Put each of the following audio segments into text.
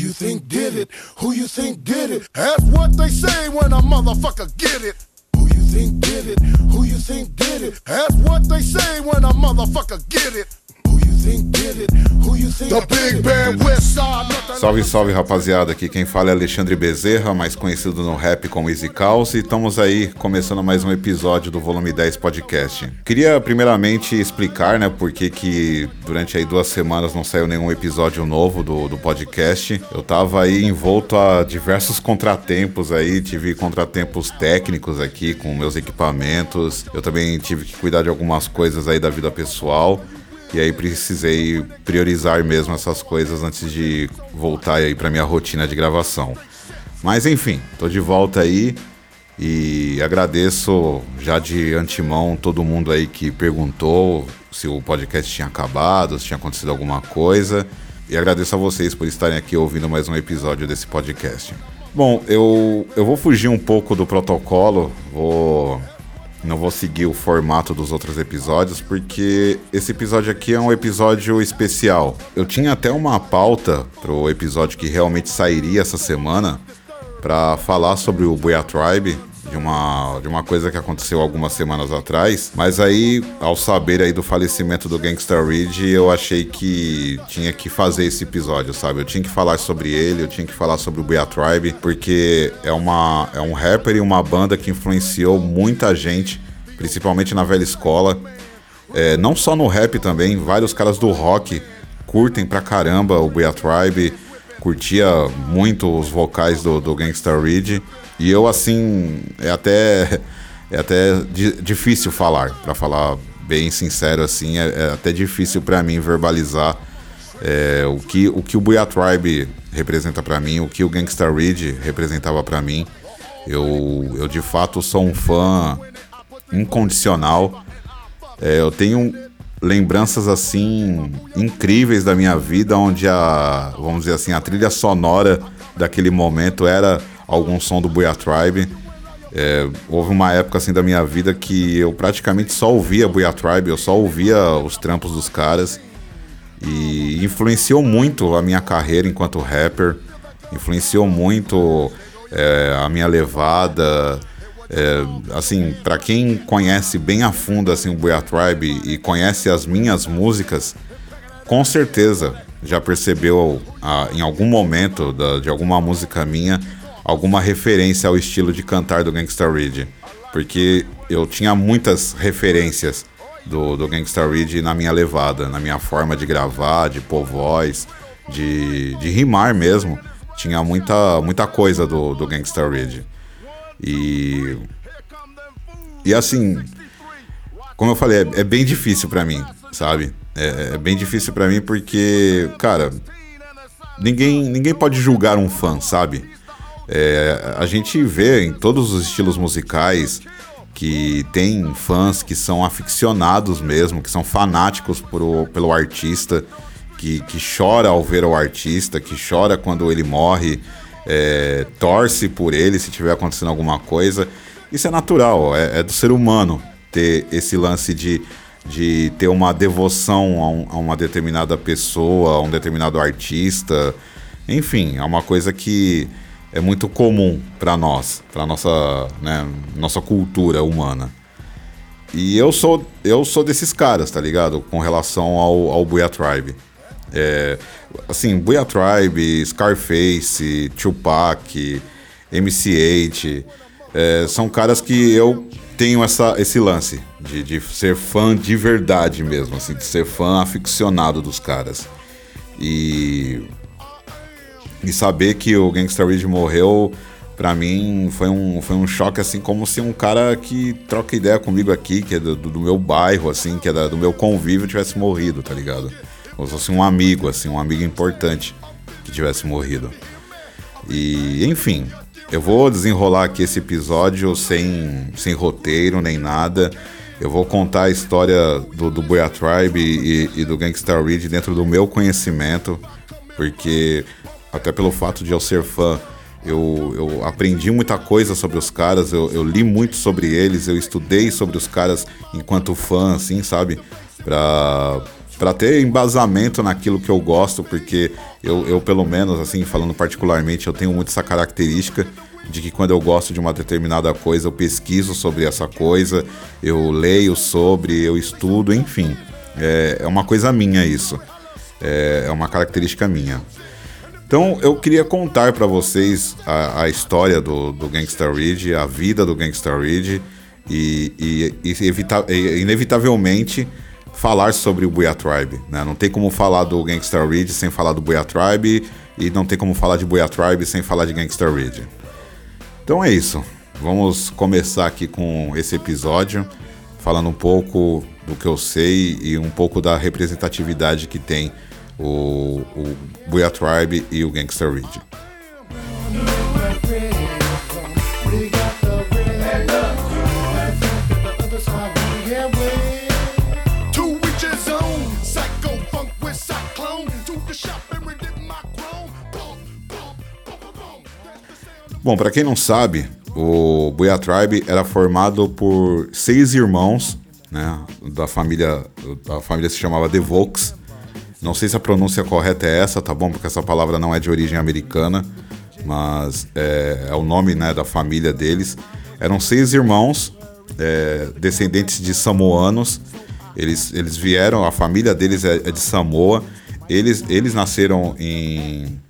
you think did it? Who you think did it? That's what they say when a motherfucker get it. Who you think did it? Who you think did it? That's what they say when a motherfucker get it. Salve, salve rapaziada, aqui quem fala é Alexandre Bezerra, mais conhecido no rap como Easy Calls, e estamos aí começando mais um episódio do Volume 10 Podcast. Queria primeiramente explicar, né, por que que durante aí duas semanas não saiu nenhum episódio novo do, do podcast. Eu tava aí envolto a diversos contratempos aí, tive contratempos técnicos aqui com meus equipamentos, eu também tive que cuidar de algumas coisas aí da vida pessoal. E aí precisei priorizar mesmo essas coisas antes de voltar aí para minha rotina de gravação. Mas enfim, tô de volta aí e agradeço já de antemão todo mundo aí que perguntou se o podcast tinha acabado, se tinha acontecido alguma coisa. E agradeço a vocês por estarem aqui ouvindo mais um episódio desse podcast. Bom, eu, eu vou fugir um pouco do protocolo, vou não vou seguir o formato dos outros episódios, porque esse episódio aqui é um episódio especial. Eu tinha até uma pauta pro episódio que realmente sairia essa semana para falar sobre o Buia Tribe, de uma, de uma coisa que aconteceu algumas semanas atrás. Mas aí, ao saber aí do falecimento do Gangsta Ridge, eu achei que tinha que fazer esse episódio, sabe? Eu tinha que falar sobre ele, eu tinha que falar sobre o Bia Tribe, porque é, uma, é um rapper e uma banda que influenciou muita gente, principalmente na velha escola. É, não só no rap também, vários caras do rock curtem pra caramba o Bia Tribe, curtia muito os vocais do, do Gangsta Ridge. E eu, assim, é até, é até difícil falar, para falar bem sincero, assim, é, é até difícil para mim verbalizar é, o, que, o que o Tribe representa para mim, o que o Gangsta Ridge representava para mim. Eu, eu, de fato, sou um fã incondicional. É, eu tenho lembranças assim incríveis da minha vida, onde a, vamos dizer assim, a trilha sonora daquele momento era algum som do Buia Tribe. É, houve uma época assim da minha vida que eu praticamente só ouvia Buia Tribe, eu só ouvia os trampos dos caras e influenciou muito a minha carreira enquanto rapper, influenciou muito é, a minha levada. É, assim, para quem conhece bem a fundo assim o Buia Tribe e conhece as minhas músicas, com certeza já percebeu em algum momento da, de alguma música minha alguma referência ao estilo de cantar do Gangsta Ridge, porque eu tinha muitas referências do, do Gangsta Ridge na minha levada, na minha forma de gravar, de pôr voz, de, de rimar mesmo. Tinha muita, muita coisa do, do Gangsta Ridge. E, e assim, como eu falei, é, é bem difícil para mim, sabe? É, é bem difícil para mim porque, cara, ninguém, ninguém pode julgar um fã, sabe? É, a gente vê em todos os estilos musicais que tem fãs que são aficionados mesmo, que são fanáticos por, pelo artista, que, que chora ao ver o artista, que chora quando ele morre, é, torce por ele se tiver acontecendo alguma coisa. Isso é natural, é, é do ser humano ter esse lance de, de ter uma devoção a, um, a uma determinada pessoa, a um determinado artista. Enfim, é uma coisa que é muito comum para nós, para nossa, né, nossa cultura humana. E eu sou eu sou desses caras, tá ligado? Com relação ao, ao Buya Tribe. É, assim, Buya Tribe, Scarface, Tupac, MC8, é, são caras que eu tenho essa, esse lance de, de ser fã de verdade mesmo, assim, de ser fã aficionado dos caras. E e saber que o Gangsta Ridge morreu, pra mim, foi um, foi um choque, assim, como se um cara que troca ideia comigo aqui, que é do, do meu bairro, assim, que é da, do meu convívio, tivesse morrido, tá ligado? Como se fosse um amigo, assim, um amigo importante que tivesse morrido. E, enfim, eu vou desenrolar aqui esse episódio sem, sem roteiro nem nada. Eu vou contar a história do, do Tribe e, e do Gangsta Ridge dentro do meu conhecimento, porque até pelo fato de eu ser fã, eu, eu aprendi muita coisa sobre os caras, eu, eu, li muito sobre eles, eu estudei sobre os caras enquanto fã, assim, sabe? Pra, para ter embasamento naquilo que eu gosto, porque eu, eu, pelo menos, assim, falando particularmente, eu tenho muito essa característica de que quando eu gosto de uma determinada coisa, eu pesquiso sobre essa coisa, eu leio sobre, eu estudo, enfim. É, é uma coisa minha isso. É, é uma característica minha. Então eu queria contar para vocês a, a, história do, do Gangsta Ridge, a vida do Gangsta Ridge e, e, e, evita, inevitavelmente falar sobre o Buia Tribe. Né? Não tem como falar do Gangsta Ridge sem falar do Buia Tribe e não tem como falar de Buia Tribe sem falar de Gangsta Ridge. Então é isso. Vamos começar aqui com esse episódio, falando um pouco do que eu sei e um pouco da representatividade que tem o, o Tribe e o Gangsta Ridge. Bom, para quem não sabe, o Buia Tribe era formado por seis irmãos, né? Da família, a família se chamava The Volks. Não sei se a pronúncia correta é essa, tá bom? Porque essa palavra não é de origem americana, mas é, é o nome, né, da família deles. Eram seis irmãos, é, descendentes de samoanos. Eles, eles vieram, a família deles é, é de Samoa. Eles, eles nasceram em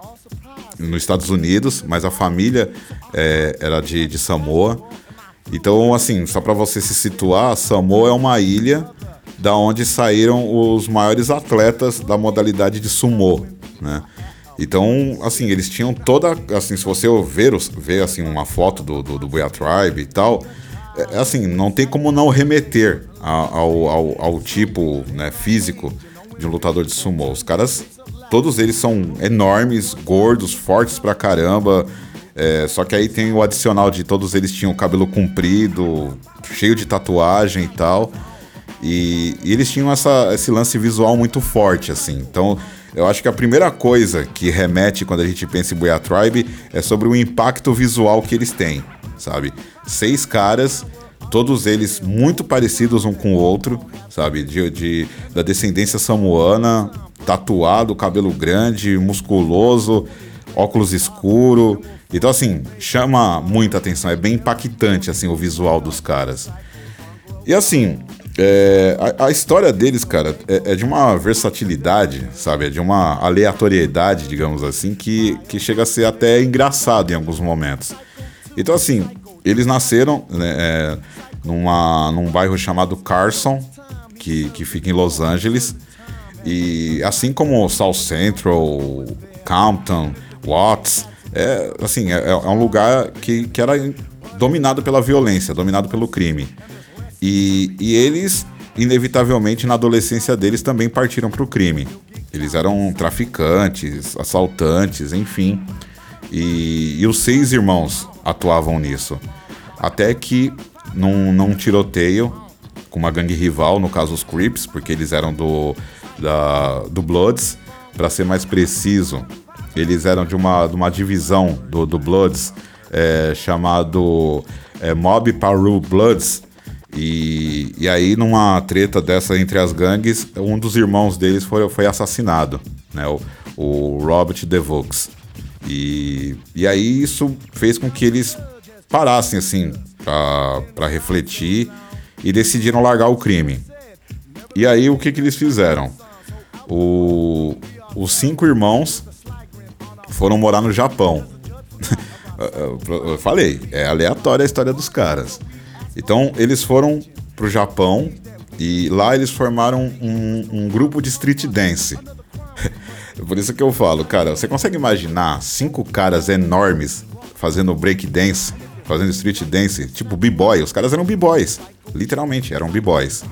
nos Estados Unidos, mas a família é, era de, de Samoa. Então, assim, só para você se situar, Samoa é uma ilha da onde saíram os maiores atletas da modalidade de sumo, né? Então, assim, eles tinham toda, assim, se você ver, ver assim, uma foto do, do, do Boia Tribe e tal, é, assim, não tem como não remeter ao, ao, ao tipo né, físico de um lutador de sumo. Os caras Todos eles são enormes, gordos, fortes pra caramba. É, só que aí tem o adicional de todos eles tinham cabelo comprido, cheio de tatuagem e tal. E, e eles tinham essa, esse lance visual muito forte, assim. Então, eu acho que a primeira coisa que remete quando a gente pensa em Boia Tribe é sobre o impacto visual que eles têm, sabe? Seis caras todos eles muito parecidos um com o outro, sabe? De, de, da descendência samoana, tatuado, cabelo grande, musculoso, óculos escuro. Então, assim, chama muita atenção, é bem impactante, assim, o visual dos caras. E assim, é, a, a, história deles, cara, é, é, de uma versatilidade, sabe? É de uma aleatoriedade, digamos assim, que, que chega a ser até engraçado em alguns momentos. Então, assim, eles nasceram né, é, numa, num bairro chamado Carson, que, que fica em Los Angeles. E assim como South Central, Compton, Watts, é, assim, é, é um lugar que, que era dominado pela violência, dominado pelo crime. E, e eles, inevitavelmente, na adolescência deles também partiram para o crime. Eles eram traficantes, assaltantes, enfim. E, e os seis irmãos atuavam nisso. Até que, num, num tiroteio com uma gangue rival, no caso os Crips, porque eles eram do, da, do Bloods, para ser mais preciso, eles eram de uma, de uma divisão do, do Bloods é, chamado é, Mob Paru Bloods. E, e aí, numa treta dessa entre as gangues, um dos irmãos deles foi, foi assassinado, né? O, o Robert DeVox. E, e aí isso fez com que eles parassem assim para refletir e decidiram largar o crime. E aí o que, que eles fizeram? O, os cinco irmãos foram morar no Japão. Eu falei, é aleatória a história dos caras. Então eles foram pro Japão e lá eles formaram um, um grupo de street dance. Por isso que eu falo, cara, você consegue imaginar cinco caras enormes fazendo break dance, fazendo street dance, tipo b-boy? Os caras eram b-boys, literalmente, eram b-boys.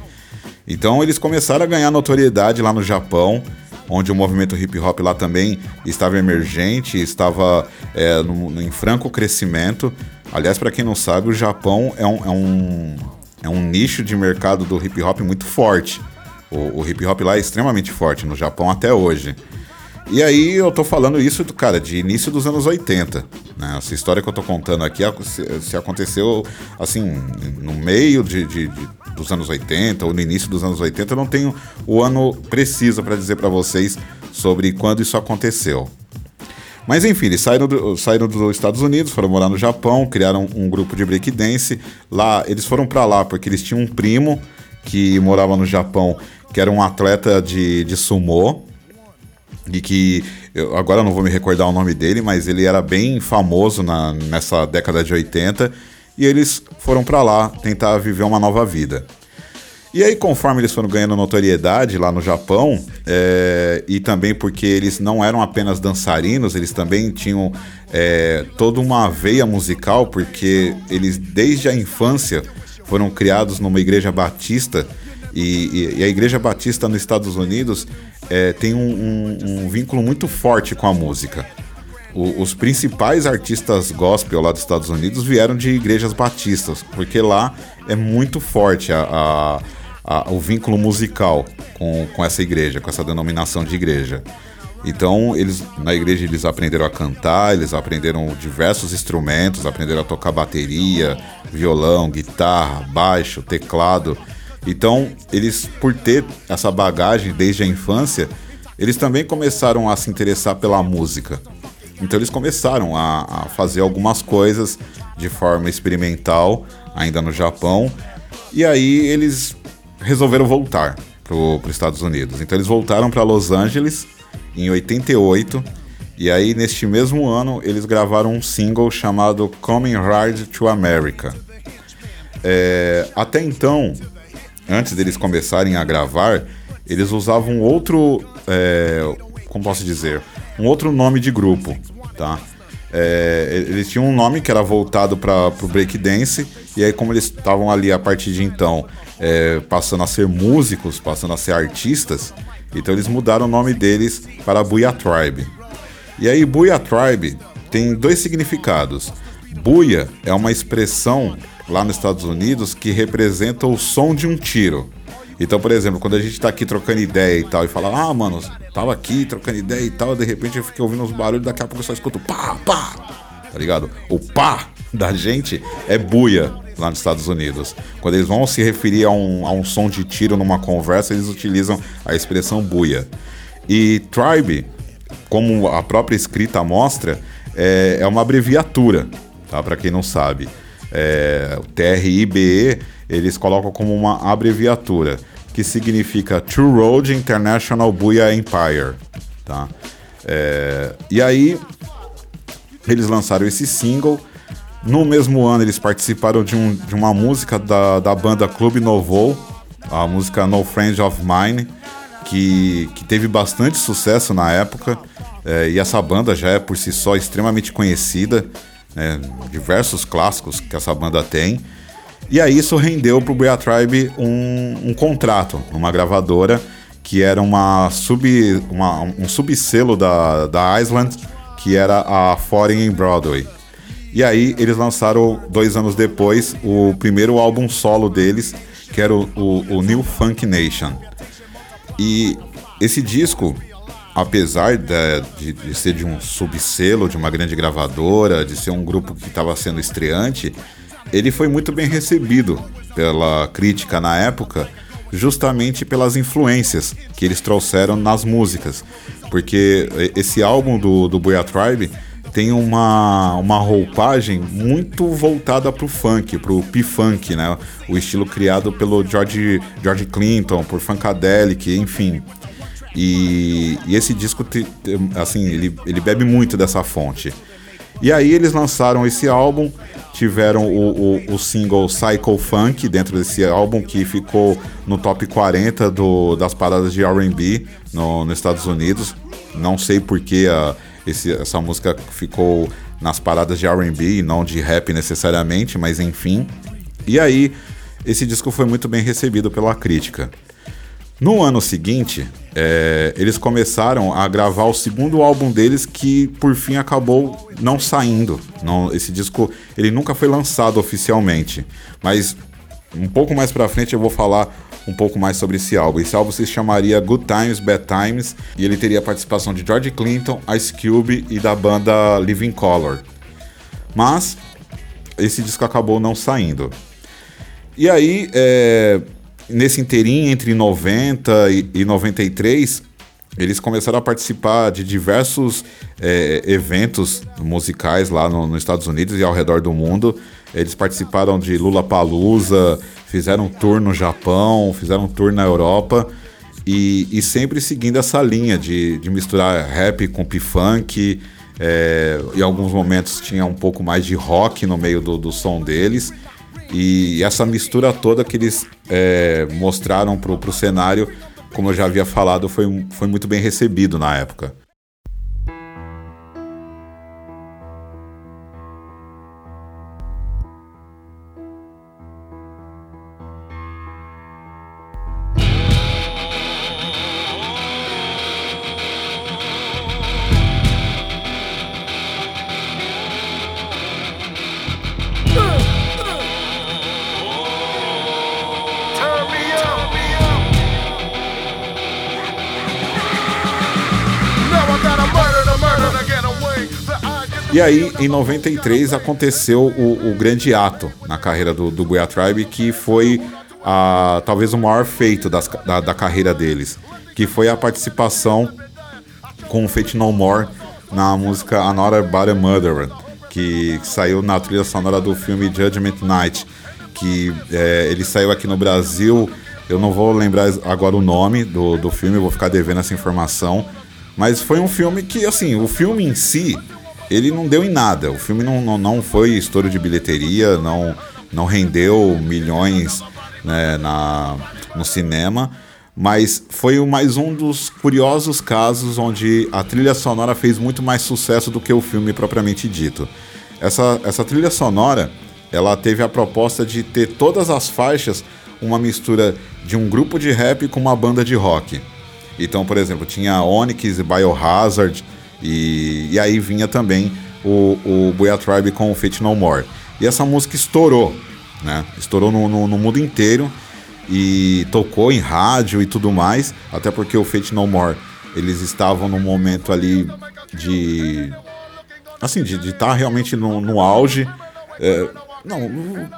Então eles começaram a ganhar notoriedade lá no Japão, onde o movimento hip hop lá também estava emergente, estava é, no, em franco crescimento. Aliás, para quem não sabe, o Japão é um, é, um, é um nicho de mercado do hip hop muito forte. O, o hip hop lá é extremamente forte no Japão até hoje. E aí eu tô falando isso, cara, de início dos anos 80. Né? Essa história que eu tô contando aqui se aconteceu, assim, no meio de, de, de, dos anos 80 ou no início dos anos 80. Eu não tenho o ano preciso para dizer para vocês sobre quando isso aconteceu. Mas enfim, eles saíram, do, saíram dos Estados Unidos, foram morar no Japão, criaram um grupo de breakdance. Lá, eles foram para lá porque eles tinham um primo que morava no Japão, que era um atleta de, de sumô. E que eu, agora não vou me recordar o nome dele, mas ele era bem famoso na, nessa década de 80. E eles foram para lá tentar viver uma nova vida. E aí, conforme eles foram ganhando notoriedade lá no Japão, é, e também porque eles não eram apenas dançarinos, eles também tinham é, toda uma veia musical, porque eles, desde a infância, foram criados numa igreja batista, e, e, e a igreja batista nos Estados Unidos é, tem um, um, um, vínculo muito forte com a música. O, os principais artistas gospel lá dos Estados Unidos vieram de igrejas batistas, porque lá é muito forte a, a a, o vínculo musical com, com essa igreja, com essa denominação de igreja. Então, eles na igreja eles aprenderam a cantar, eles aprenderam diversos instrumentos, aprenderam a tocar bateria, violão, guitarra, baixo, teclado. Então, eles por ter essa bagagem desde a infância, eles também começaram a se interessar pela música. Então, eles começaram a, a fazer algumas coisas de forma experimental, ainda no Japão. E aí eles resolveram voltar para os Estados Unidos. Então eles voltaram para Los Angeles em 88 e aí neste mesmo ano eles gravaram um single chamado Coming Hard to America. É, até então, antes deles começarem a gravar, eles usavam outro, é, como posso dizer, um outro nome de grupo, tá? É, eles tinham um nome que era voltado para o breakdance, e aí, como eles estavam ali a partir de então é, passando a ser músicos, passando a ser artistas, então eles mudaram o nome deles para Buia Tribe. E aí, Buia Tribe tem dois significados. Buia é uma expressão lá nos Estados Unidos que representa o som de um tiro. Então, por exemplo, quando a gente tá aqui trocando ideia e tal, e fala, ah, mano, tava aqui trocando ideia e tal, de repente eu fiquei ouvindo uns barulhos, daqui a pouco eu só escuto pá, pá, tá ligado? O pá da gente é buia lá nos Estados Unidos. Quando eles vão se referir a um, a um som de tiro numa conversa, eles utilizam a expressão buia. E tribe, como a própria escrita mostra, é, é uma abreviatura, tá? Para quem não sabe. É, TRIBE eles colocam como uma abreviatura que significa True Road International Buia Empire, tá? É, e aí eles lançaram esse single. No mesmo ano eles participaram de, um, de uma música da, da banda Clube Novo, a música No Friend of Mine, que, que teve bastante sucesso na época. É, e essa banda já é por si só extremamente conhecida, né, diversos clássicos que essa banda tem. E aí isso rendeu para o Bria Tribe um, um contrato numa gravadora que era uma sub, uma, um subselo da, da Island, que era a Foreign Broadway. E aí eles lançaram, dois anos depois, o primeiro álbum solo deles, que era o, o, o New Funk Nation. E esse disco, apesar de, de, de, ser de um subselo, de uma grande gravadora, de ser um grupo que estava sendo estreante, ele foi muito bem recebido pela crítica na época, justamente pelas influências que eles trouxeram nas músicas. Porque esse álbum do, do Boya Tribe tem uma, uma roupagem muito voltada para o funk, para o P-Funk, né? O estilo criado pelo George, George Clinton, por Funkadelic, enfim. E, e esse disco, assim, ele, ele bebe muito dessa fonte. E aí eles lançaram esse álbum, tiveram o, o, o single Psycho Funk dentro desse álbum, que ficou no top 40 do, das paradas de RB no, nos Estados Unidos. Não sei porque a, esse, essa música ficou nas paradas de RB e não de rap necessariamente, mas enfim. E aí, esse disco foi muito bem recebido pela crítica. No ano seguinte, é, eles começaram a gravar o segundo álbum deles, que por fim acabou não saindo. Não, esse disco ele nunca foi lançado oficialmente, mas um pouco mais pra frente eu vou falar um pouco mais sobre esse álbum. Esse álbum se chamaria Good Times, Bad Times e ele teria a participação de George Clinton, Ice Cube e da banda Living Color. Mas esse disco acabou não saindo. E aí, é, nesse inteirinho entre 90 e, e 93, eles começaram a participar de diversos é, eventos musicais lá no, nos Estados Unidos e ao redor do mundo. Eles participaram de Lula Palusa, fizeram tour no Japão, fizeram tour na Europa e, e sempre seguindo essa linha de, de misturar rap com p-funk. É, em alguns momentos tinha um pouco mais de rock no meio do, do som deles. E essa mistura toda que eles é, mostraram para o cenário como eu já havia falado, foi, foi muito bem recebido na época. E aí, em 93, aconteceu o, o grande ato na carreira do, do Tribe, que foi a, talvez o maior feito das, da, da, carreira deles, que foi a participação com o Fate No More na música Another Body Murderer, que saiu na trilha sonora do filme Judgment Night, que é, ele saiu aqui no Brasil, eu não vou lembrar agora o nome do, do filme, vou ficar devendo essa informação, mas foi um filme que, assim, o filme em si ele não deu em nada. O filme não, não, não foi estouro de bilheteria, não, não rendeu milhões né, na, no cinema, mas foi mais um dos curiosos casos onde a trilha sonora fez muito mais sucesso do que o filme propriamente dito. Essa, essa trilha sonora ela teve a proposta de ter todas as faixas uma mistura de um grupo de rap com uma banda de rock. Então, por exemplo, tinha Onyx e Biohazard, e, e aí vinha também o, o Tribe com o Fate No More. E essa música estourou, né? Estourou no, no, no, mundo inteiro e tocou em rádio e tudo mais, até porque o Fate No More, eles estavam num momento ali de... Assim, de estar tá realmente no, no auge. É, não,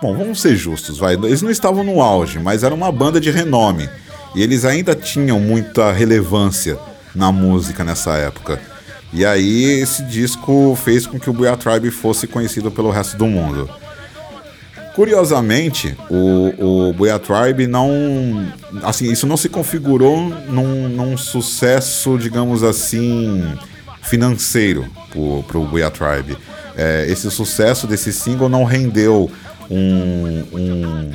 bom, vamos ser justos, vai. Eles não estavam no auge, mas era uma banda de renome. E eles ainda tinham muita relevância na música nessa época. E aí esse disco fez com que o Booyah Tribe fosse conhecido pelo resto do mundo. Curiosamente, o, o Booyah Tribe não. Assim, isso não se configurou num, num sucesso, digamos assim, financeiro para o Booyah Tribe. É, esse sucesso desse single não rendeu um, um,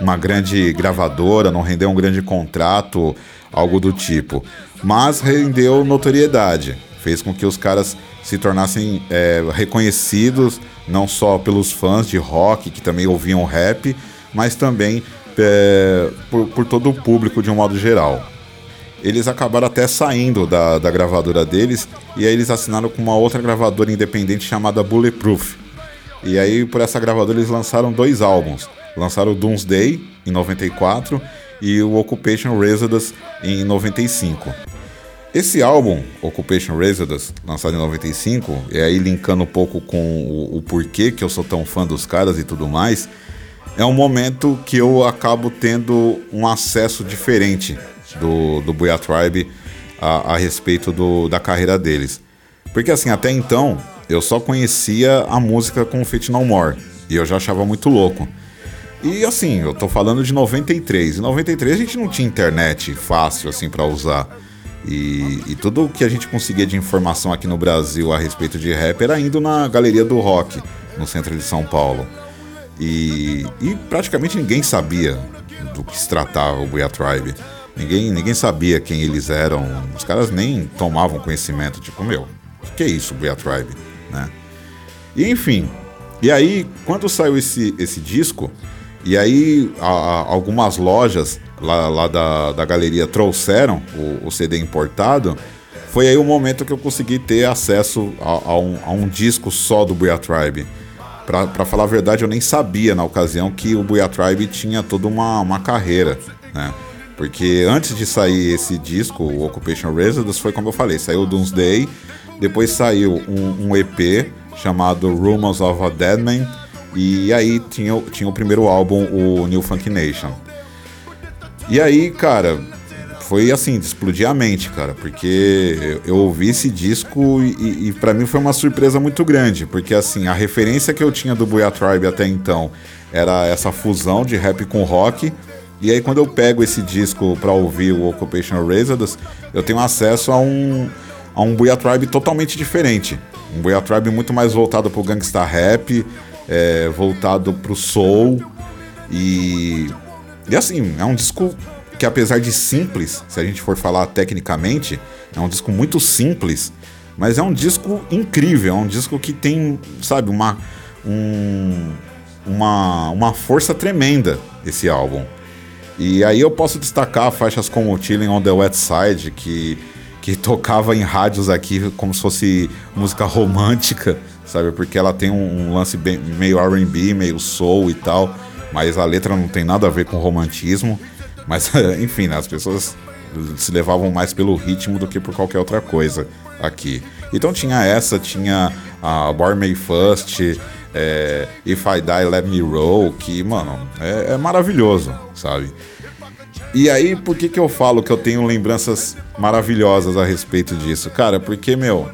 uma grande gravadora, não rendeu um grande contrato, algo do tipo. Mas rendeu notoriedade fez com que os caras se tornassem é, reconhecidos não só pelos fãs de rock que também ouviam rap, mas também é, por, por, todo o público de um modo geral. Eles acabaram até saindo da, da gravadora deles e aí eles assinaram com uma outra gravadora independente chamada Bulletproof. E aí por essa gravadora eles lançaram dois álbuns. Lançaram o Doomsday em 94 e o Occupation Residence em 95. Esse álbum, Occupation Residence, lançado em 95, e aí linkando um pouco com o, o, porquê que eu sou tão fã dos caras e tudo mais, é um momento que eu acabo tendo um acesso diferente do, do Booyah Tribe a, a respeito do, da carreira deles. Porque assim, até então, eu só conhecia a música com Fit No More, e eu já achava muito louco. E assim, eu tô falando de 93. Em 93 a gente não tinha internet fácil assim para usar. E, e, tudo o que a gente conseguia de informação aqui no Brasil a respeito de rap era indo na Galeria do Rock, no centro de São Paulo. E, e praticamente ninguém sabia do que se tratava o Buia Tribe. Ninguém, ninguém sabia quem eles eram. Os caras nem tomavam conhecimento. Tipo, meu, o que é isso, Buia Tribe? Né? E enfim. E aí, quando saiu esse, esse disco, e aí a, a, algumas lojas lá, lá da, da galeria trouxeram o, o, CD importado, foi aí o momento que eu consegui ter acesso a, a, um, a um, disco só do Booyah Tribe. Para falar a verdade, eu nem sabia na ocasião que o Booyah Tribe tinha toda uma, uma carreira, né? Porque antes de sair esse disco, o Occupation Residence, foi como eu falei, saiu o Doomsday, depois saiu um, um EP chamado Rumors of a Dead Man, E aí tinha, tinha o primeiro álbum, o New Funk Nation. E aí, cara, foi assim, de explodir a mente, cara, porque eu, ouvi esse disco e, e para mim foi uma surpresa muito grande, porque assim, a referência que eu tinha do Booyah Tribe até então era essa fusão de rap com rock. E aí quando eu pego esse disco para ouvir o Occupational Razors, eu tenho acesso a um a um Booyah Tribe totalmente diferente. Um Booyah Tribe muito mais voltado pro gangsta rap, é, voltado pro soul e e assim, é um disco que apesar de simples, se a gente for falar tecnicamente, é um disco muito simples, mas é um disco incrível, é um disco que tem, sabe, uma, um, uma, uma força tremenda esse álbum. E aí eu posso destacar faixas como Chilling on the West Side, que, que tocava em rádios aqui como se fosse música romântica, sabe? Porque ela tem um, um lance bem, meio R&B, meio soul e tal, mas a letra não tem nada a ver com romantismo. Mas, enfim, né, as pessoas se levavam mais pelo ritmo do que por qualquer outra coisa aqui. Então tinha essa, tinha a Born May First, é, If I Die Let Me Roll, que, mano, é, é, maravilhoso, sabe? E aí, por que, que eu falo que eu tenho lembranças maravilhosas a respeito disso? Cara, porque, meu,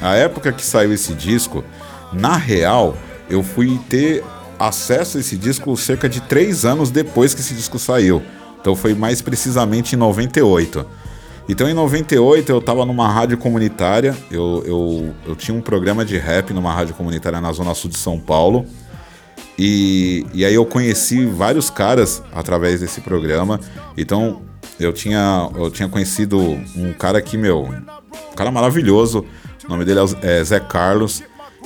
a época que saiu esse disco, na real, eu fui ter acesso a esse disco cerca de três anos depois que esse disco saiu. Então foi mais precisamente em 98. Então em 98 eu estava numa rádio comunitária, eu, eu, eu tinha um programa de rap numa rádio comunitária na Zona Sul de São Paulo. E, e aí eu conheci vários caras através desse programa. Então eu tinha, eu tinha conhecido um cara que, meu, um cara maravilhoso. O nome dele é Zé Carlos.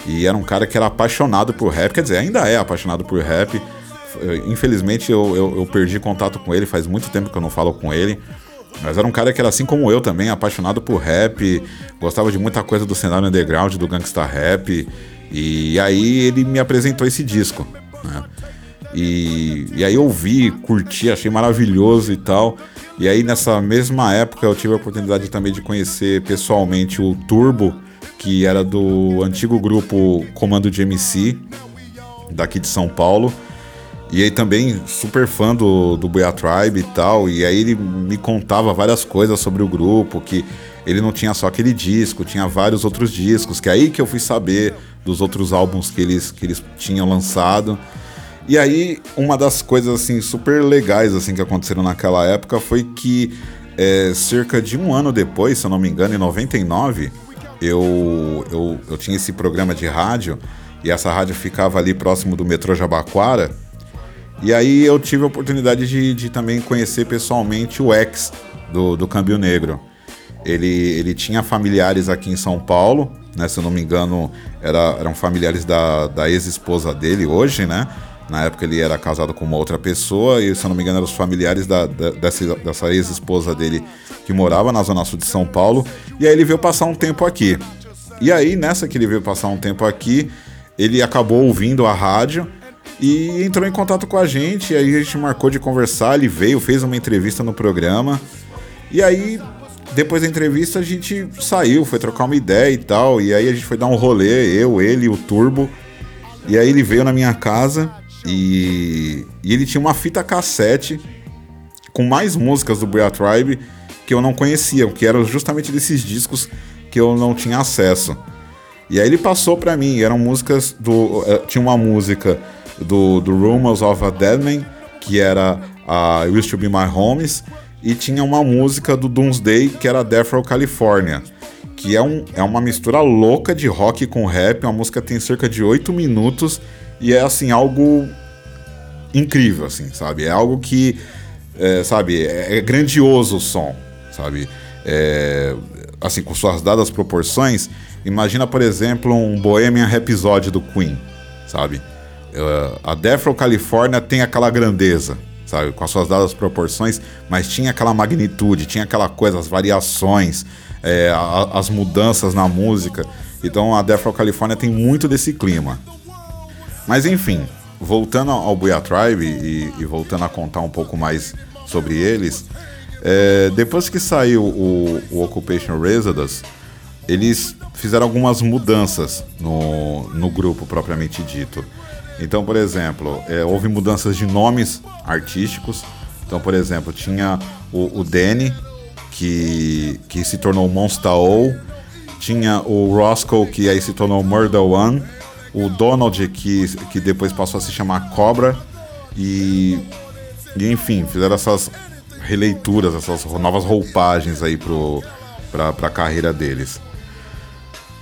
E era um cara que era apaixonado por rap, quer dizer, ainda é apaixonado por rap. Infelizmente eu, eu, eu, perdi contato com ele, faz muito tempo que eu não falo com ele. Mas era um cara que era assim como eu também, apaixonado por rap, gostava de muita coisa do cenário underground, do gangsta rap. E aí ele me apresentou esse disco. Né? E, e aí eu vi, curti, achei maravilhoso e tal. E aí nessa mesma época eu tive a oportunidade também de conhecer pessoalmente o Turbo, que era do antigo grupo Comando de MC, daqui de São Paulo. E aí também super fã do, do Boia Tribe e tal. E aí ele me contava várias coisas sobre o grupo, que ele não tinha só aquele disco, tinha vários outros discos, que é aí que eu fui saber dos outros álbuns que eles, que eles tinham lançado. E aí, uma das coisas assim super legais assim que aconteceram naquela época foi que é, cerca de um ano depois, se eu não me engano, em 99, eu, eu, eu tinha esse programa de rádio e essa rádio ficava ali próximo do metrô Jabaquara e aí eu tive a oportunidade de, de também conhecer pessoalmente o ex do, do Câmbio Negro. Ele, ele tinha familiares aqui em São Paulo, né? Se eu não me engano, era, eram familiares da, da ex-esposa dele hoje, né? Na época ele era casado com uma outra pessoa e, se eu não me engano, eram os familiares da, da, dessa, dessa ex-esposa dele que morava na Zona Sul de São Paulo. E aí ele veio passar um tempo aqui. E aí, nessa que ele veio passar um tempo aqui, ele acabou ouvindo a rádio e entrou em contato com a gente. E aí a gente marcou de conversar. Ele veio, fez uma entrevista no programa. E aí, depois da entrevista, a gente saiu, foi trocar uma ideia e tal. E aí a gente foi dar um rolê, eu, ele, o Turbo. E aí ele veio na minha casa e, e ele tinha uma fita cassete com mais músicas do Bria Tribe que eu não conhecia, que eram justamente desses discos que eu não tinha acesso. E aí ele passou para mim, eram músicas do. Eh, tinha uma música do, do Rumors of a Deadman, que era a uh, Used to Be My Homes, e tinha uma música do Doomsday, que era Death Row California, que é, um, é uma mistura louca de rock com rap, uma música tem cerca de 8 minutos, e é assim, algo incrível, assim, sabe? É algo que, é, sabe, é, é, grandioso o som, sabe? É, assim, com suas dadas proporções, imagina, por exemplo, um Bohemian Rhapsody do Queen, sabe? Uh, a Defro California tem aquela grandeza, sabe, com as suas dadas proporções, mas tinha aquela magnitude, tinha aquela coisa, as variações, é, a, as mudanças na música. Então a Defro California tem muito desse clima. Mas enfim, voltando ao Buia Tribe e, e, voltando a contar um pouco mais sobre eles, é, depois que saiu o, o Occupation Residence, eles fizeram algumas mudanças no, no grupo propriamente dito. Então, por exemplo, é, houve mudanças de nomes artísticos. Então, por exemplo, tinha o, o Danny, que, que se tornou Monster O. Tinha o Roscoe, que aí se tornou Murder One. O Donald, que, que depois passou a se chamar Cobra. E, e enfim, fizeram essas releituras, essas novas roupagens aí pro, pra, carreira deles.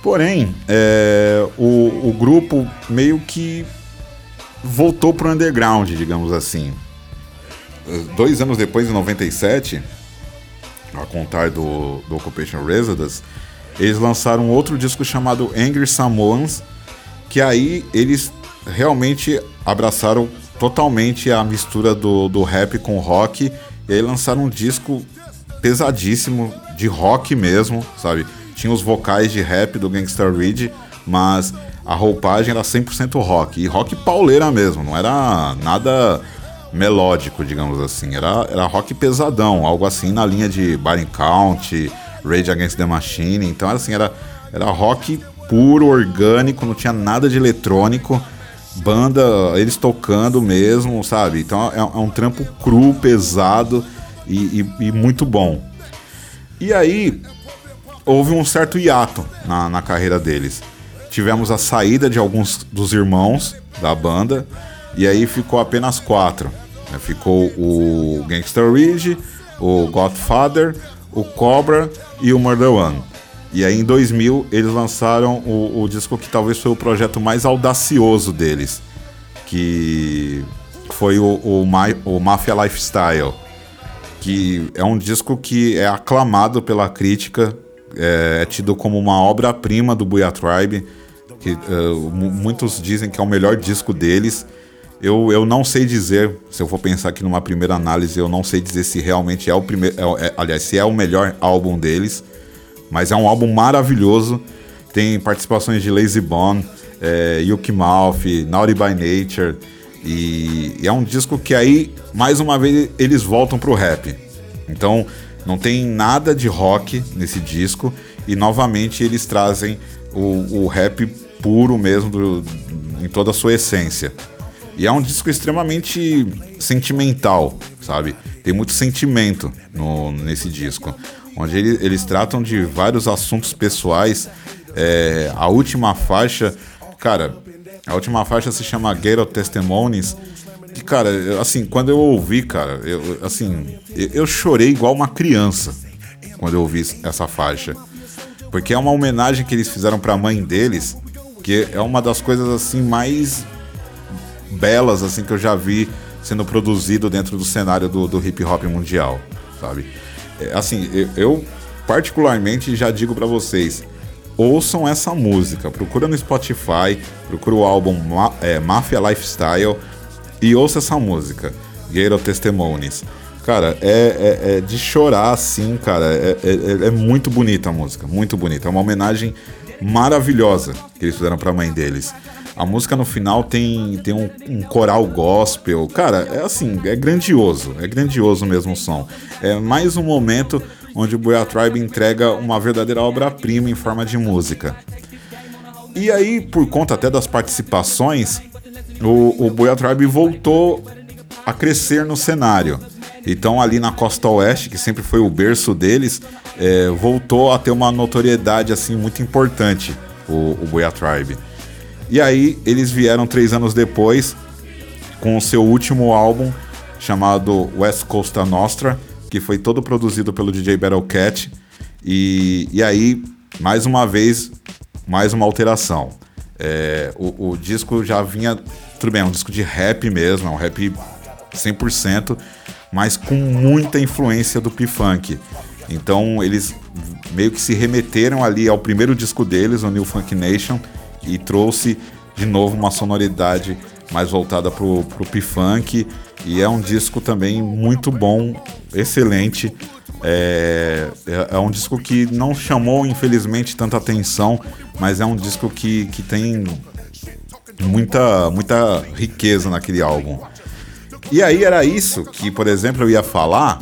Porém, é, o, o grupo meio que voltou pro underground, digamos assim. Dois anos depois, em 97, a contar do, do Occupation Residence, eles lançaram outro disco chamado Angry Samoans, que aí eles realmente abraçaram totalmente a mistura do, do rap com rock, e aí lançaram um disco pesadíssimo, de rock mesmo, sabe? Tinha os vocais de rap do Gangsta Ridge, mas a roupagem era 100% rock, e rock pauleira mesmo, não era nada melódico, digamos assim, era, era rock pesadão, algo assim na linha de Baring Count, Rage Against the Machine, então era assim, era, era rock puro, orgânico, não tinha nada de eletrônico, banda, eles tocando mesmo, sabe? Então é, é um trampo cru, pesado e, e, e, muito bom. E aí houve um certo hiato na, na carreira deles tivemos a saída de alguns dos irmãos da banda e aí ficou apenas quatro. Né? Ficou o Gangster Ridge, o Godfather, o Cobra e o Murder One. E aí em 2000 eles lançaram o, o disco que talvez foi o projeto mais audacioso deles, que foi o, o, o Mafia Lifestyle, que é um disco que é aclamado pela crítica, é, é tido como uma obra-prima do Booyah Tribe que uh, muitos dizem que é o melhor disco deles. Eu, eu não sei dizer, se eu for pensar aqui numa primeira análise, eu não sei dizer se realmente é o primeiro. É, é, aliás, se é o melhor álbum deles. Mas é um álbum maravilhoso. Tem participações de Lazy Bone, é, Yuki Mouth, Naughty by Nature. E, e, é um disco que aí, mais uma vez, eles voltam pro rap. Então, não tem nada de rock nesse disco. E novamente eles trazem o, o rap puro mesmo, do, em toda a sua essência. E é um disco extremamente sentimental, sabe? Tem muito sentimento no, nesse disco. Onde ele, eles tratam de vários assuntos pessoais. É, a última faixa, cara, a última faixa se chama Ghetto Testimonies. Que, cara, assim, quando eu ouvi, cara, eu, assim, eu, chorei igual uma criança quando eu ouvi essa faixa. Porque é uma homenagem que eles fizeram para a mãe deles que é uma das coisas assim mais belas assim que eu já vi sendo produzido dentro do cenário do, do hip hop mundial, sabe? É, assim, eu, eu, particularmente já digo para vocês, ouçam essa música, procura no Spotify, procura o álbum é, Mafia Lifestyle e ouça essa música, Ghetto Testimonies. Cara, é, é, é, de chorar assim, cara. É, é, é, muito bonita a música, muito bonita. É uma homenagem maravilhosa que eles fizeram para a mãe deles. A música no final tem, tem um, um, coral gospel. Cara, é assim, é grandioso. É grandioso mesmo o som. É mais um momento onde o Boya Tribe entrega uma verdadeira obra-prima em forma de música. E aí, por conta até das participações, o, o Boya Tribe voltou a crescer no cenário. Então, ali na costa oeste, que sempre foi o berço deles, é, voltou a ter uma notoriedade assim muito importante, o, o Boya Tribe. E aí, eles vieram três anos depois com o seu último álbum, chamado West Costa Nostra, que foi todo produzido pelo DJ Battlecat. E, e aí, mais uma vez, mais uma alteração. É, o, o, disco já vinha. Tudo bem, é um disco de rap mesmo, é um rap 100%, mas com muita influência do P-Funk. Então eles meio que se remeteram ali ao primeiro disco deles, o New Funk Nation, e trouxe de novo uma sonoridade mais voltada pro, pro P-Funk. E é um disco também muito bom, excelente. É, é, é, um disco que não chamou, infelizmente, tanta atenção, mas é um disco que, que tem muita, muita riqueza naquele álbum. E aí era isso que, por exemplo, eu ia falar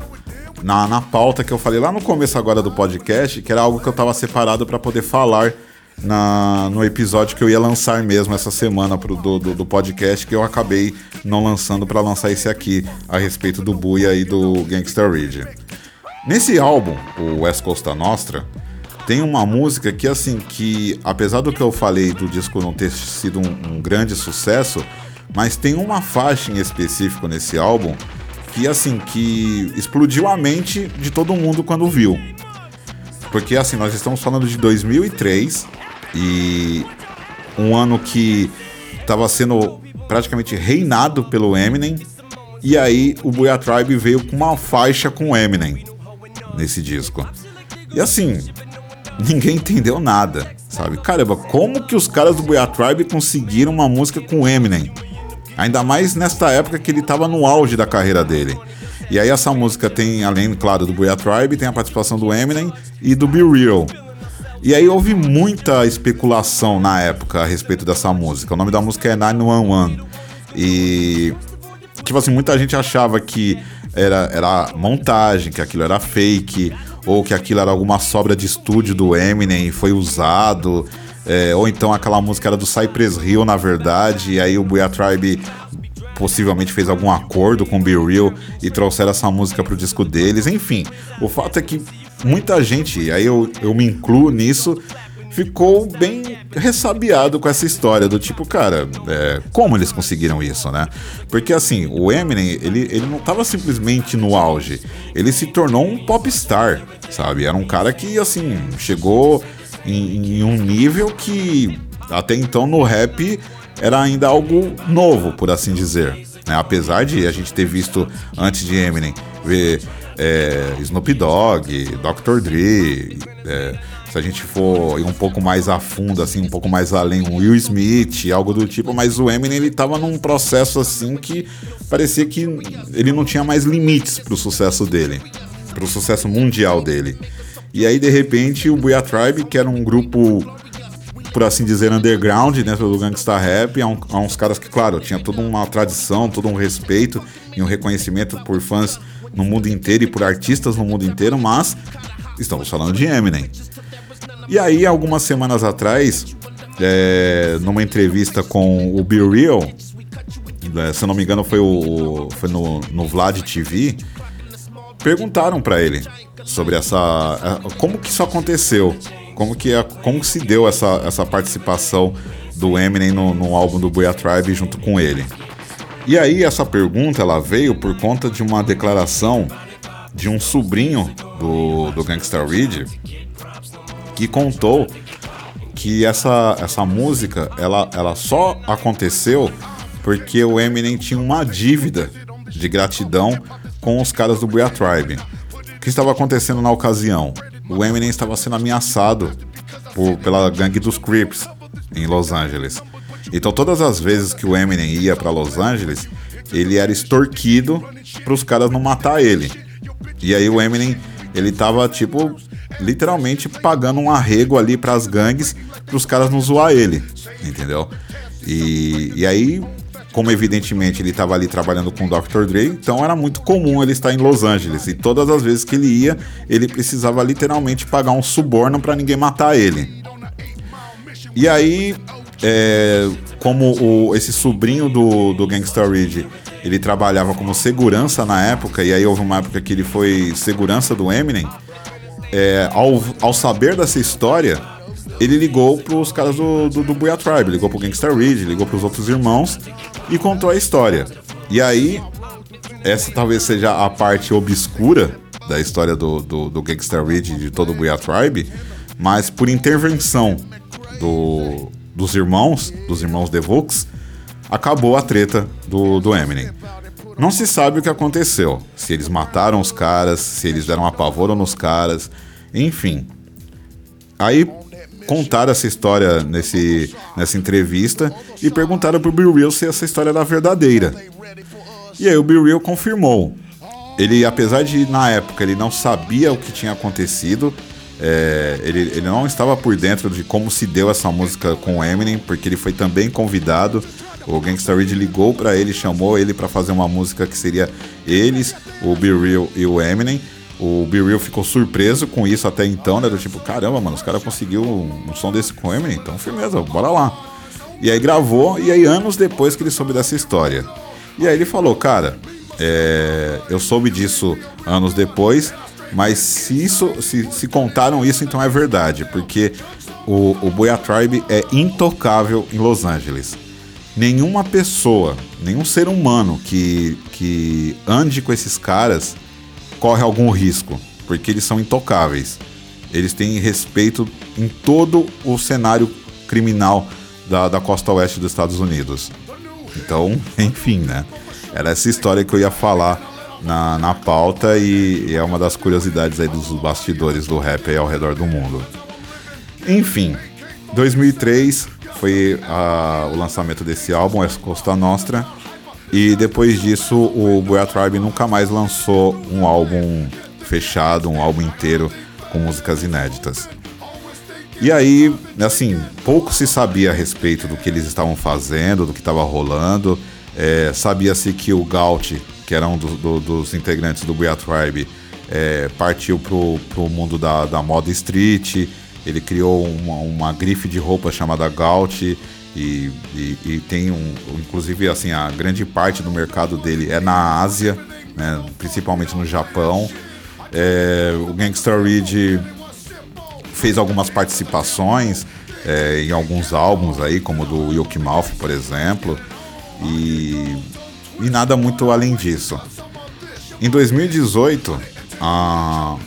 na, na pauta que eu falei lá no começo agora do podcast, que era algo que eu estava separado para poder falar na, no episódio que eu ia lançar mesmo essa semana pro, do, do, do podcast, que eu acabei não lançando para lançar esse aqui, a respeito do Buia e do Gangsta Ridge. Nesse álbum, o West Costa Nostra, tem uma música que, assim, que apesar do que eu falei do disco não ter sido um, um grande sucesso, mas tem uma faixa em específico nesse álbum que, assim, que explodiu a mente de todo mundo quando viu. Porque, assim, nós estamos falando de 2003 e um ano que estava sendo praticamente reinado pelo Eminem. E aí o Booyah Tribe veio com uma faixa com Eminem nesse disco. E assim, ninguém entendeu nada, sabe? Caramba, como que os caras do Booyah Tribe conseguiram uma música com Eminem? Ainda mais nesta época que ele estava no auge da carreira dele. E aí essa música tem, além, claro, do Booyah Tribe, tem a participação do Eminem e do Be Real. E aí houve muita especulação na época a respeito dessa música. O nome da música é 911. E tipo assim, muita gente achava que era, era montagem, que aquilo era fake, ou que aquilo era alguma sobra de estúdio do Eminem e foi usado, é, ou então aquela música era do Cypress Hill, na verdade, e aí o Booyah Tribe possivelmente fez algum acordo com o Be Real e trouxeram essa música pro disco deles. Enfim, o fato é que muita gente, aí eu, eu me incluo nisso, ficou bem ressabiado com essa história do tipo, cara, é, como eles conseguiram isso, né? Porque assim, o Eminem, ele, ele não estava simplesmente no auge, ele se tornou um popstar, sabe? Era um cara que, assim, chegou em, em um nível que até então no rap era ainda algo novo, por assim dizer. Né? Apesar de a gente ter visto antes de Eminem ver é, Snoop Dogg, Dr. Dre, é, se a gente for ir um pouco mais a fundo, assim, um pouco mais além, Will Smith, algo do tipo, mas o Eminem ele tava num processo assim que parecia que ele não tinha mais limites pro sucesso dele, pro sucesso mundial dele. E aí, de repente, o Booyah Tribe, que era um grupo, por assim dizer, underground dentro do gangsta rap, há, um, há uns caras que, claro, tinha toda uma tradição, todo um respeito e um reconhecimento por fãs no mundo inteiro e por artistas no mundo inteiro, mas estamos falando de Eminem. E aí, algumas semanas atrás, é, numa entrevista com o Be Real, é, se eu não me engano foi, o, foi no, no Vlad TV, perguntaram para ele sobre essa. É, como que isso aconteceu? Como que, como que se deu essa, essa participação do Eminem no, no álbum do Booyah Tribe junto com ele? E aí essa pergunta ela veio por conta de uma declaração de um sobrinho do, do Gangsta Ridge que contou que essa, essa música ela, ela só aconteceu porque o Eminem tinha uma dívida de gratidão com os caras do Booyah Tribe. O que estava acontecendo na ocasião? O Eminem estava sendo ameaçado por, pela gangue dos Crips em Los Angeles. Então todas as vezes que o Eminem ia para Los Angeles, ele era extorquido para os caras não matar ele. E aí o Eminem, ele tava tipo literalmente pagando um arrego ali para as gangues para os caras não zoar ele, entendeu? E, e aí, como evidentemente ele estava ali trabalhando com o Dr. Dre, então era muito comum ele estar em Los Angeles. E todas as vezes que ele ia, ele precisava literalmente pagar um suborno para ninguém matar ele. E aí é, como o, esse sobrinho do, do Gangsta Ridge, ele trabalhava como segurança na época, e aí houve uma época que ele foi segurança do Eminem, é, ao, ao saber dessa história, ele ligou pros caras do, do, do Booyah Tribe, ligou pro Gangsta Ridge, ligou pros outros irmãos e contou a história. E aí, essa talvez seja a parte obscura da história do, do, do Ridge e de todo o Booyah Tribe, mas por intervenção do, dos irmãos, dos irmãos Devux, acabou a treta do, do Eminem. Não se sabe o que aconteceu, se eles mataram os caras, se eles deram apavoro nos caras, enfim. Aí contaram essa história nesse, nessa entrevista e perguntaram pro Bill Real se essa história era verdadeira. E aí o Bill Real confirmou. Ele, apesar de na época ele não sabia o que tinha acontecido, é, ele, ele não estava por dentro de como se deu essa música com o Eminem, porque ele foi também convidado. O Gangsta Ridge ligou para ele, chamou ele para fazer uma música que seria eles, o Be Real e o Eminem. O Be Real ficou surpreso com isso até então, né? Do tipo, caramba, mano, os caras conseguiu um, som desse com Eminem, então firmeza, bora lá. E aí gravou, e aí anos depois que ele soube dessa história. E aí ele falou, cara, é, eu soube disso anos depois, mas se isso, se, se contaram isso, então é verdade, porque o, o Boya Tribe é intocável em Los Angeles. Nenhuma pessoa, nenhum ser humano que, que ande com esses caras corre algum risco, porque eles são intocáveis. Eles têm respeito em todo o cenário criminal da, da costa oeste dos Estados Unidos. Então, enfim, né? Era essa história que eu ia falar na, na pauta e, e é uma das curiosidades aí dos bastidores do rap aí ao redor do mundo. Enfim, 2003 foi a, o lançamento desse álbum, Es Costa Nostra. E depois disso, o Boya Tribe nunca mais lançou um álbum fechado, um álbum inteiro com músicas inéditas. E aí, assim, pouco se sabia a respeito do que eles estavam fazendo, do que estava rolando. É, Sabia-se que o Gaut, que era um do, do, dos integrantes do Boya Tribe, é, partiu pro, pro mundo da, da moda street. Ele criou uma, uma grife de roupa chamada Gaut e, e, e, tem um, inclusive assim, a grande parte do mercado dele é na Ásia, né, principalmente no Japão. É, o Gangsta Reed fez algumas participações é, em alguns álbuns aí, como do Yoki Mouth, por exemplo, e, e nada muito além disso. Em 2018, a,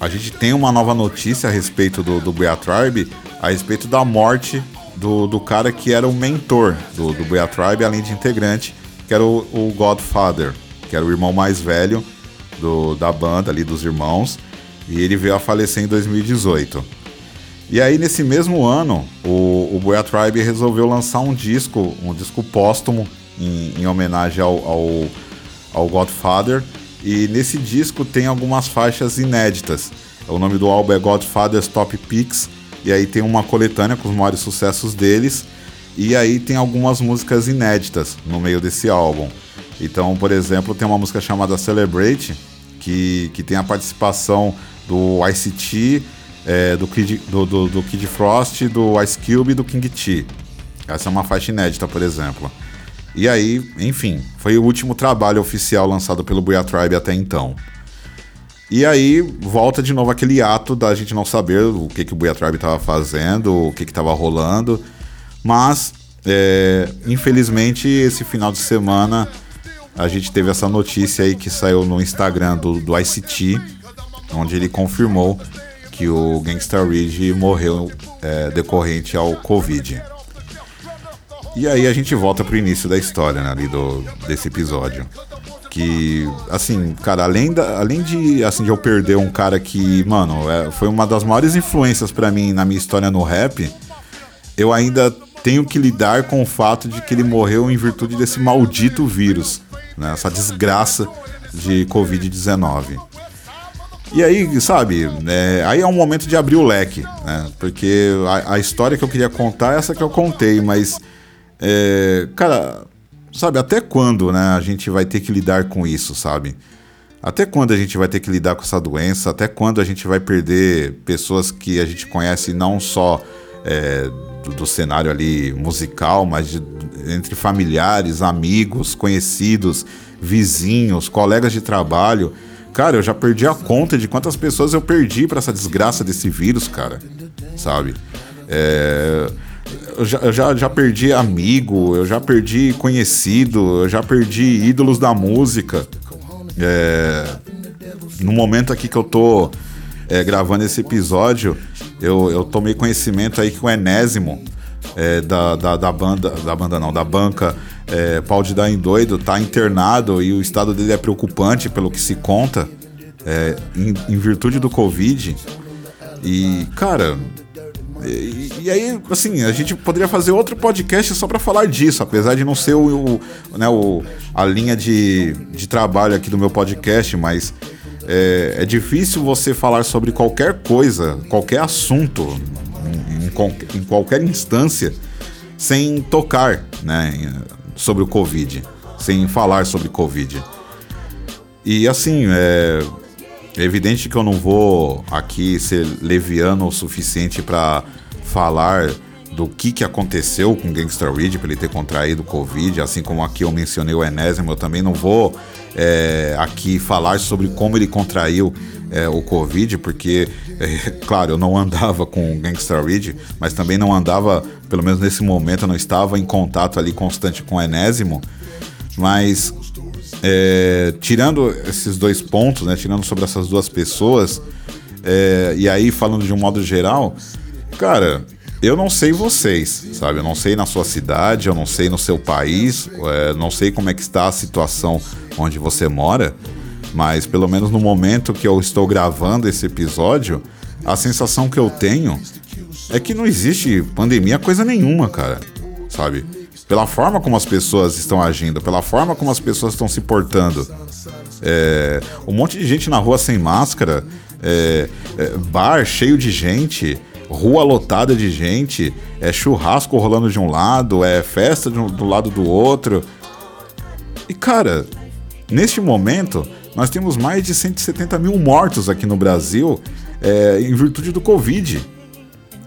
a gente tem uma nova notícia a respeito do, do Bea Tribe, a respeito da morte do, do cara que era o mentor do, do Bea Tribe, além de integrante, que era o, o Godfather, que era o irmão mais velho do, da banda ali, dos irmãos, e ele veio a falecer em 2018. E aí, nesse mesmo ano, o, o Boya Tribe resolveu lançar um disco, um disco póstumo, em, em homenagem ao, ao, ao Godfather. E nesse disco tem algumas faixas inéditas. O nome do álbum é Godfather's Top Picks e aí tem uma coletânea com os maiores sucessos deles. E aí tem algumas músicas inéditas no meio desse álbum. Então, por exemplo, tem uma música chamada Celebrate, que, que tem a participação do ICT, é, do, Kid, do, do, do Kid Frost, do Ice Cube e do King T. Essa é uma faixa inédita, por exemplo. E aí, enfim, foi o último trabalho oficial lançado pelo Booyah Tribe até então. E aí volta de novo aquele ato da gente não saber o que, que o Buia Tribe estava fazendo, o que estava rolando. Mas, é, infelizmente, esse final de semana a gente teve essa notícia aí que saiu no Instagram do, do ICT, onde ele confirmou que o Gangsta Ridge morreu é, decorrente ao Covid. E aí a gente volta pro início da história, né, ali do, desse episódio que assim, cara, além, da, além de assim de eu perder um cara que, mano, é, foi uma das maiores influências para mim na minha história no rap, eu ainda tenho que lidar com o fato de que ele morreu em virtude desse maldito vírus, né? Essa desgraça de Covid-19. E aí, sabe, é, aí é um momento de abrir o leque, né? Porque a, a, história que eu queria contar é essa que eu contei, mas, é, cara, sabe, até quando, né, a gente vai ter que lidar com isso, sabe? Até quando a gente vai ter que lidar com essa doença? Até quando a gente vai perder pessoas que a gente conhece não só é, do, do, cenário ali musical, mas de, entre familiares, amigos, conhecidos, vizinhos, colegas de trabalho? Cara, eu já perdi a conta de quantas pessoas eu perdi para essa desgraça desse vírus, cara. Sabe? É eu já, eu já, já perdi amigo, eu já perdi conhecido, eu já perdi ídolos da música. É, no momento aqui que eu tô é, gravando esse episódio, eu, eu tomei conhecimento aí que o Enésimo é, da, da, da, banda, da banda não, da banca é, Pau de Dar em Doido tá internado e o estado dele é preocupante pelo que se conta é, em, em virtude do Covid. E, cara, e, e, aí, assim, a gente poderia fazer outro podcast só para falar disso, apesar de não ser o, o, né, o, a linha de, de trabalho aqui do meu podcast, mas é, é difícil você falar sobre qualquer coisa, qualquer assunto, em, em, em qualquer instância, sem tocar né, sobre o Covid, sem falar sobre Covid. E assim, é, É evidente que eu não vou aqui ser leviano o suficiente para falar do que, que aconteceu com o Gangster Reed para ele ter contraído Covid, assim como aqui eu mencionei o Enésimo, eu também não vou é, aqui falar sobre como ele contraiu é, o Covid, porque, é, claro, eu não andava com o Gangster Reed, mas também não andava, pelo menos nesse momento, eu não estava em contato ali constante com o Enésimo, mas é, tirando esses dois pontos, né, tirando sobre essas duas pessoas, é, e aí falando de um modo geral, cara, eu não sei vocês, sabe? Eu não sei na sua cidade, eu não sei no seu país, é, não sei como é que está a situação onde você mora, mas pelo menos no momento que eu estou gravando esse episódio, a sensação que eu tenho é que não existe pandemia coisa nenhuma, cara, sabe? Pela forma como as pessoas estão agindo, pela forma como as pessoas estão se portando. É, um monte de gente na rua sem máscara, é, é, bar cheio de gente, rua lotada de gente, é churrasco rolando de um lado, é festa um, do lado do outro. E cara, neste momento, nós temos mais de 170 mil mortos aqui no Brasil é, em virtude do Covid.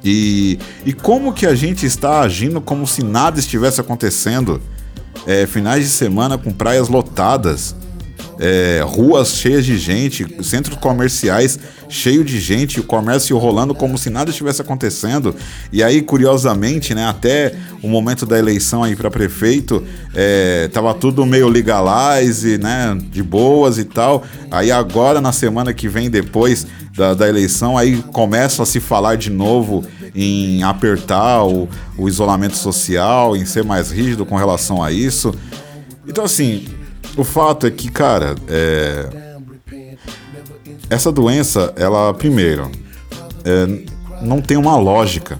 E, e como que a gente está agindo como se nada estivesse acontecendo? É, finais de semana com praias lotadas, é, ruas cheias de gente, centros comerciais cheio de gente, o comércio rolando como se nada estivesse acontecendo. E aí, curiosamente, né, até o momento da eleição aí para prefeito, é, tava tudo meio legalize, né, de boas e tal. Aí agora, na semana que vem depois da, da eleição, aí começa a se falar de novo em apertar o, o isolamento social, em ser mais rígido com relação a isso. Então, assim, o fato é que, cara, é... essa doença, ela, primeiro, é... não tem uma lógica,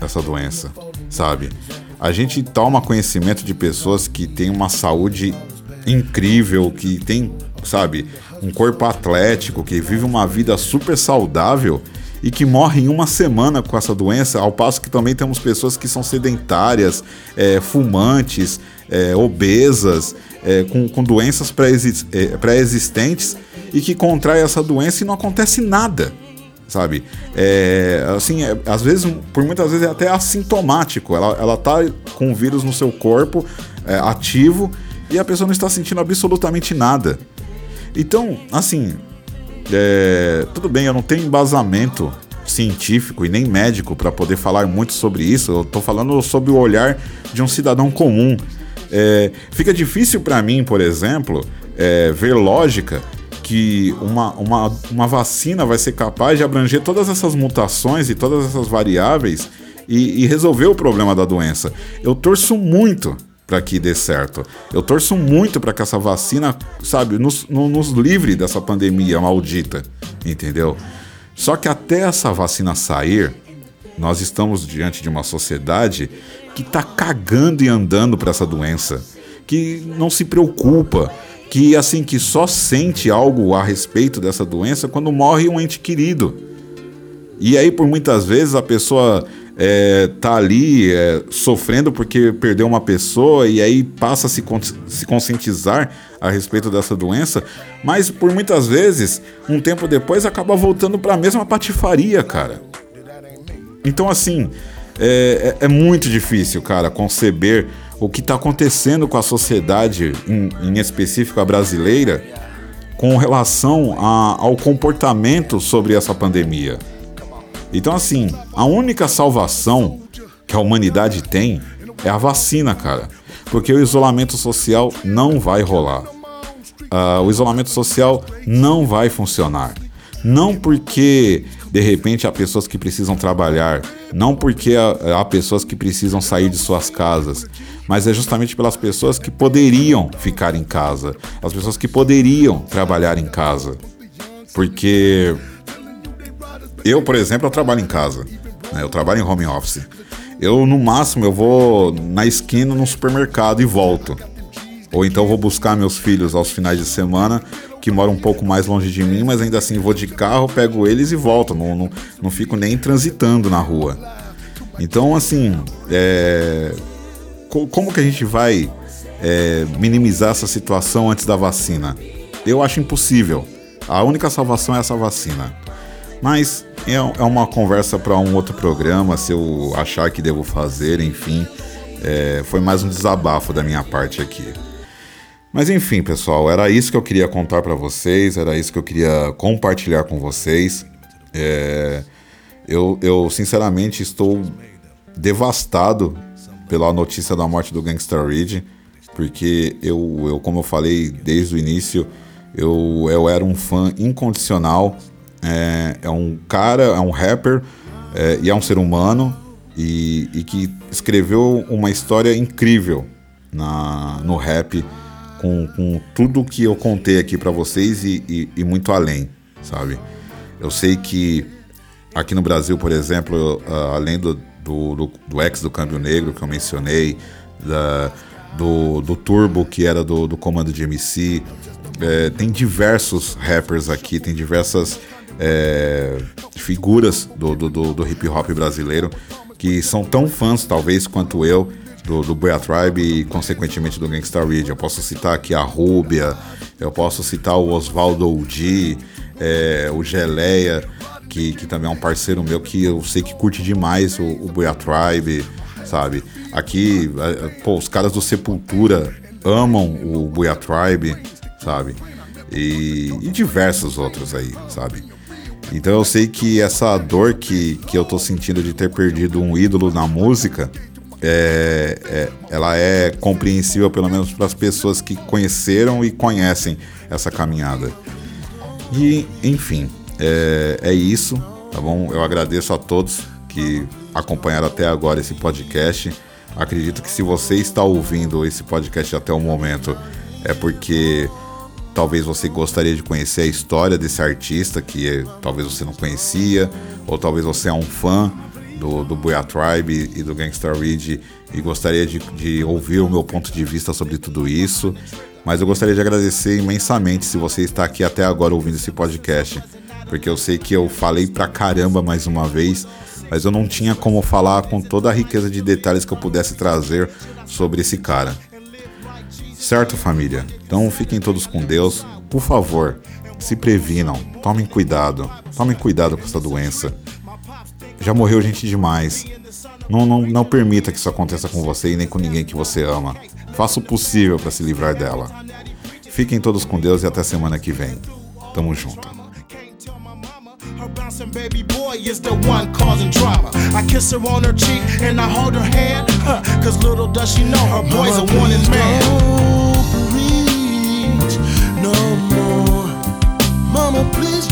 essa doença, sabe? A gente toma conhecimento de pessoas que têm uma saúde incrível, que tem, sabe, um corpo atlético, que vive uma vida super saudável e que morrem em uma semana com essa doença, ao passo que também temos pessoas que são sedentárias, é, fumantes, é, obesas, é, com, com, doenças é, pré-existentes e que contrai essa doença e não acontece nada, sabe? É, assim, é, às vezes, por muitas vezes é até assintomático. Ela, ela tá com o vírus no seu corpo ativo e a pessoa não está sentindo absolutamente nada. Então, assim, é, tudo bem, eu não tenho embasamento científico e nem médico para poder falar muito sobre isso. Eu estou falando sobre o olhar de um cidadão comum. É, fica difícil para mim, por exemplo, é, ver lógica que uma, uma, uma vacina vai ser capaz de abranger todas essas mutações e todas essas variáveis e, e resolver o problema da doença. Eu torço muito para que dê certo. Eu torço muito para que essa vacina, sabe, nos, nos livre dessa pandemia maldita, entendeu? Só que até essa vacina sair, nós estamos diante de uma sociedade que está cagando e andando para essa doença, que não se preocupa, que assim que só sente algo a respeito dessa doença quando morre um ente querido. E aí por muitas vezes a pessoa é, tá ali é, sofrendo porque perdeu uma pessoa e aí passa a se, se conscientizar a respeito dessa doença, mas por muitas vezes, um tempo depois, acaba voltando para a mesma patifaria, cara. Então, assim, é, é, é, muito difícil, cara, conceber o que está acontecendo com a sociedade, em, em específico a brasileira, com relação a, ao comportamento sobre essa pandemia. Então, assim, a única salvação que a humanidade tem é a vacina, cara. Porque o isolamento social não vai rolar. Uh, o isolamento social não vai funcionar. Não porque de repente há pessoas que precisam trabalhar, não porque há, há pessoas que precisam sair de suas casas, mas é justamente pelas pessoas que poderiam ficar em casa, as pessoas que poderiam trabalhar em casa. Porque eu, por exemplo, eu trabalho em casa. Né? Eu trabalho em home office. Eu, no máximo, eu vou na esquina no supermercado e volto. Ou então vou buscar meus filhos aos finais de semana, que moram um pouco mais longe de mim, mas ainda assim vou de carro, pego eles e volto. Não, não, não fico nem transitando na rua. Então, assim, é... como que a gente vai é, minimizar essa situação antes da vacina? Eu acho impossível, A única salvação é essa vacina. Mas é, é uma conversa para um outro programa, se eu achar que devo fazer, enfim. É, foi mais um desabafo da minha parte aqui. Mas enfim, pessoal, era isso que eu queria contar para vocês, era isso que eu queria compartilhar com vocês. É, eu, eu, sinceramente, estou devastado pela notícia da morte do Gangsta Reed, porque eu, eu, como eu falei desde o início, eu, eu era um fã incondicional. É, é um cara, é um rapper é, e é um ser humano e, e que escreveu uma história incrível na, no rap com, com tudo que eu contei aqui para vocês e, e, e, muito além, sabe? Eu sei que aqui no Brasil, por exemplo, uh, além do, do, do, do, ex do Câmbio Negro que eu mencionei, da, do, do Turbo que era do, do Comando de MC, é, tem diversos rappers aqui, tem diversas é, figuras do, do, do, do hip hop brasileiro que são tão fãs, talvez, quanto eu do, do Boya Tribe e, consequentemente, do Gangsta Ridge. Eu posso citar aqui a Rúbia, eu posso citar o Oswaldo Udi, é, o Geleia, que, que também é um parceiro meu que eu sei que curte demais o, o Boya Tribe, sabe? Aqui, é, pô, os caras do Sepultura amam o Boya Tribe, sabe? E, e diversos outros aí, sabe? Então eu sei que essa dor que, que eu tô sentindo de ter perdido um ídolo na música é, é, ela é compreensível, pelo menos para as pessoas que conheceram e conhecem essa caminhada. E, enfim, é, é isso, tá bom? Eu agradeço a todos que acompanharam até agora esse podcast. Acredito que se você está ouvindo esse podcast até o momento, é porque talvez você gostaria de conhecer a história desse artista que talvez você não conhecia, ou talvez você é um fã do, do Buya Tribe e do Gangsta Ridge e gostaria de, de ouvir o meu ponto de vista sobre tudo isso. Mas eu gostaria de agradecer imensamente se você está aqui até agora ouvindo esse podcast, porque eu sei que eu falei pra caramba mais uma vez, mas eu não tinha como falar com toda a riqueza de detalhes que eu pudesse trazer sobre esse cara. Certo, família? Então fiquem todos com Deus. Por favor, se previnam, tomem cuidado, tomem cuidado com essa doença. Já morreu gente demais. Não, não, não permita que isso aconteça com você e nem com ninguém que você ama. Faça o possível para se livrar dela. Fiquem todos com Deus e até semana que vem. Tamo junto. Bouncing baby boy is the one causing drama. I kiss her on her cheek and I hold her hand, huh, cause little does she know her boy's Mama, a wanted man. no more. Mama, please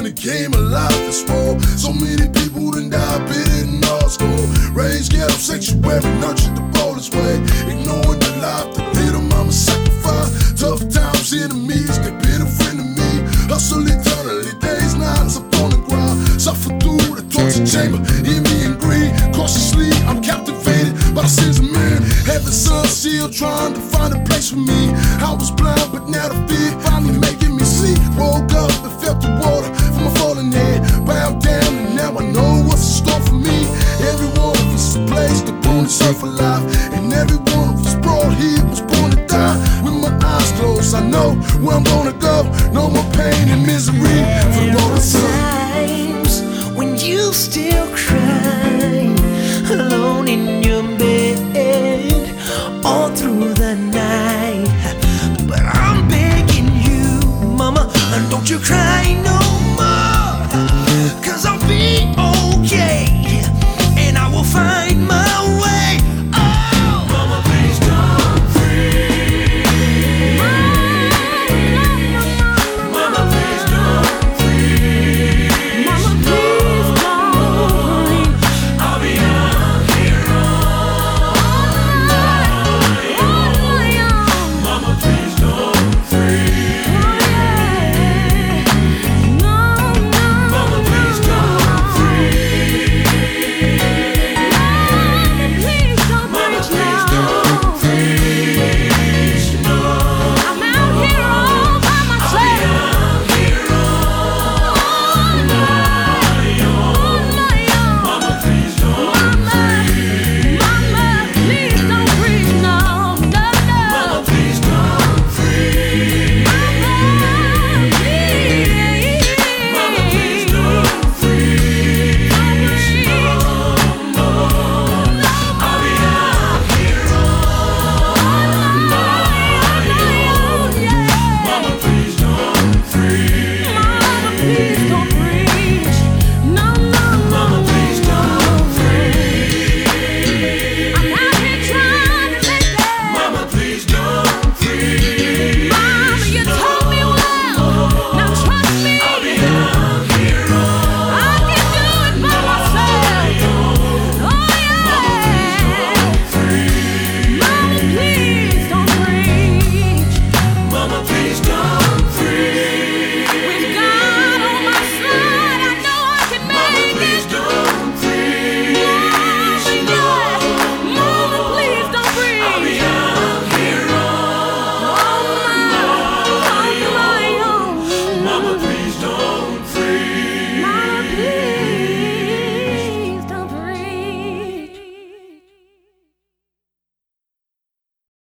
in a game of life is war. So many people done died, been in our school. Raised ghetto sanctuary, nurtured the boldest way.